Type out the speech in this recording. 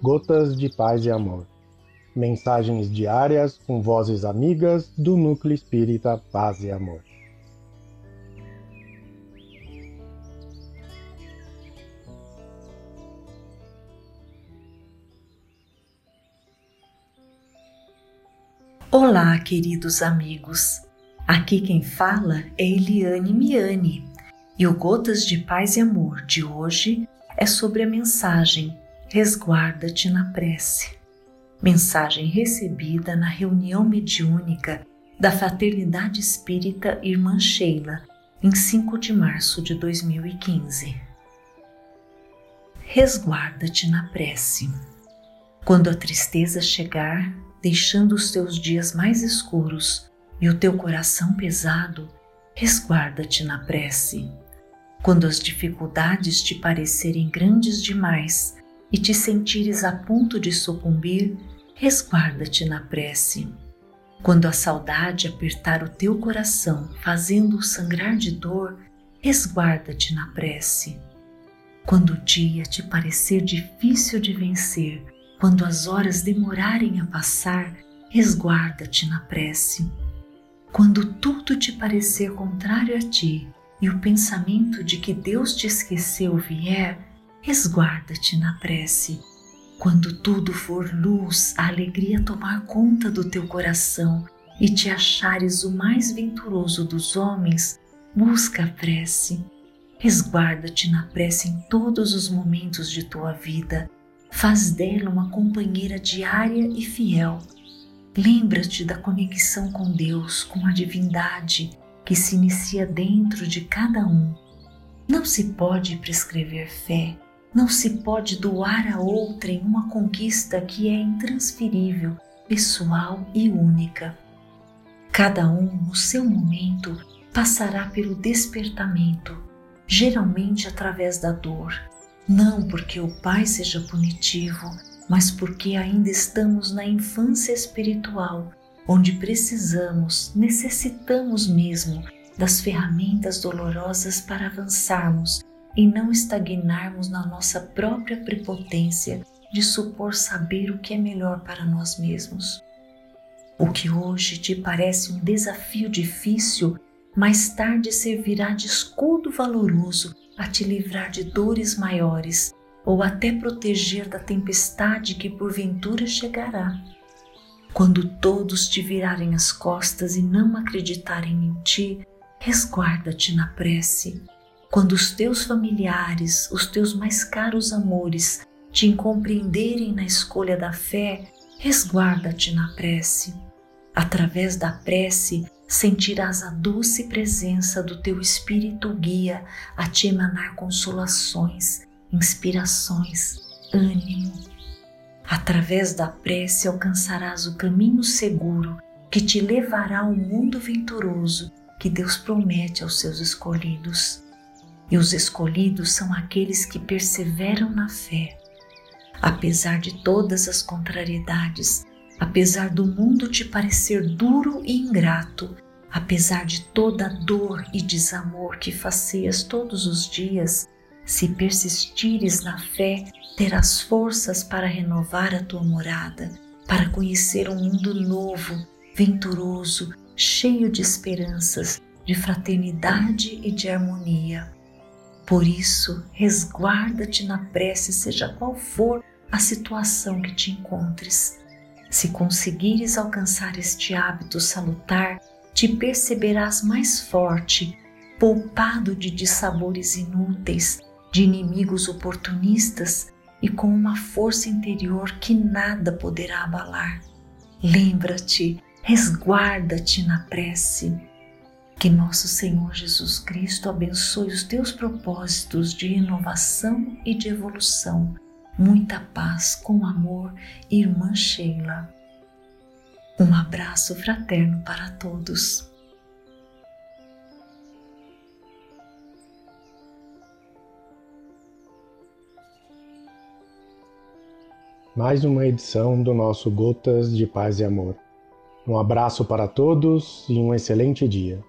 Gotas de Paz e Amor. Mensagens diárias com vozes amigas do Núcleo Espírita Paz e Amor. Olá, queridos amigos. Aqui quem fala é Eliane Miani e o Gotas de Paz e Amor de hoje é sobre a mensagem Resguarda-te na prece. Mensagem recebida na reunião mediúnica da Fraternidade Espírita Irmã Sheila em 5 de março de 2015. Resguarda-te na prece. Quando a tristeza chegar, deixando os teus dias mais escuros e o teu coração pesado, resguarda-te na prece. Quando as dificuldades te parecerem grandes demais e te sentires a ponto de sucumbir, resguarda-te na prece. Quando a saudade apertar o teu coração, fazendo-o sangrar de dor, resguarda-te na prece. Quando o dia te parecer difícil de vencer, quando as horas demorarem a passar, resguarda-te na prece. Quando tudo te parecer contrário a ti e o pensamento de que Deus te esqueceu vier, resguarda-te na prece. Quando tudo for luz, a alegria tomar conta do teu coração e te achares o mais venturoso dos homens, busca a prece. Resguarda-te na prece em todos os momentos de tua vida Faz dela uma companheira diária e fiel. Lembra-te da conexão com Deus, com a divindade que se inicia dentro de cada um. Não se pode prescrever fé, não se pode doar a outrem uma conquista que é intransferível, pessoal e única. Cada um, no seu momento, passará pelo despertamento, geralmente através da dor, não porque o Pai seja punitivo, mas porque ainda estamos na infância espiritual, onde precisamos, necessitamos mesmo das ferramentas dolorosas para avançarmos e não estagnarmos na nossa própria prepotência de supor saber o que é melhor para nós mesmos. O que hoje te parece um desafio difícil, mais tarde servirá de escudo valoroso a te livrar de dores maiores ou até proteger da tempestade que porventura chegará. Quando todos te virarem as costas e não acreditarem em ti, resguarda-te na prece. Quando os teus familiares, os teus mais caros amores, te incompreenderem na escolha da fé, resguarda-te na prece. Através da prece, sentirás a doce presença do teu Espírito guia a te emanar consolações, inspirações, ânimo. Através da prece alcançarás o caminho seguro que te levará ao mundo venturoso que Deus promete aos seus escolhidos. E os escolhidos são aqueles que perseveram na fé. Apesar de todas as contrariedades, apesar do mundo te parecer duro e ingrato, apesar de toda a dor e desamor que faceias todos os dias, se persistires na fé, terás forças para renovar a tua morada, para conhecer um mundo novo, venturoso, cheio de esperanças, de fraternidade e de harmonia. Por isso, resguarda-te na prece, seja qual for a situação que te encontres. Se conseguires alcançar este hábito salutar, te perceberás mais forte, poupado de dissabores inúteis, de inimigos oportunistas e com uma força interior que nada poderá abalar. Lembra-te, resguarda-te na prece. Que nosso Senhor Jesus Cristo abençoe os teus propósitos de inovação e de evolução Muita paz com amor, irmã Sheila. Um abraço fraterno para todos. Mais uma edição do nosso Gotas de Paz e Amor. Um abraço para todos e um excelente dia.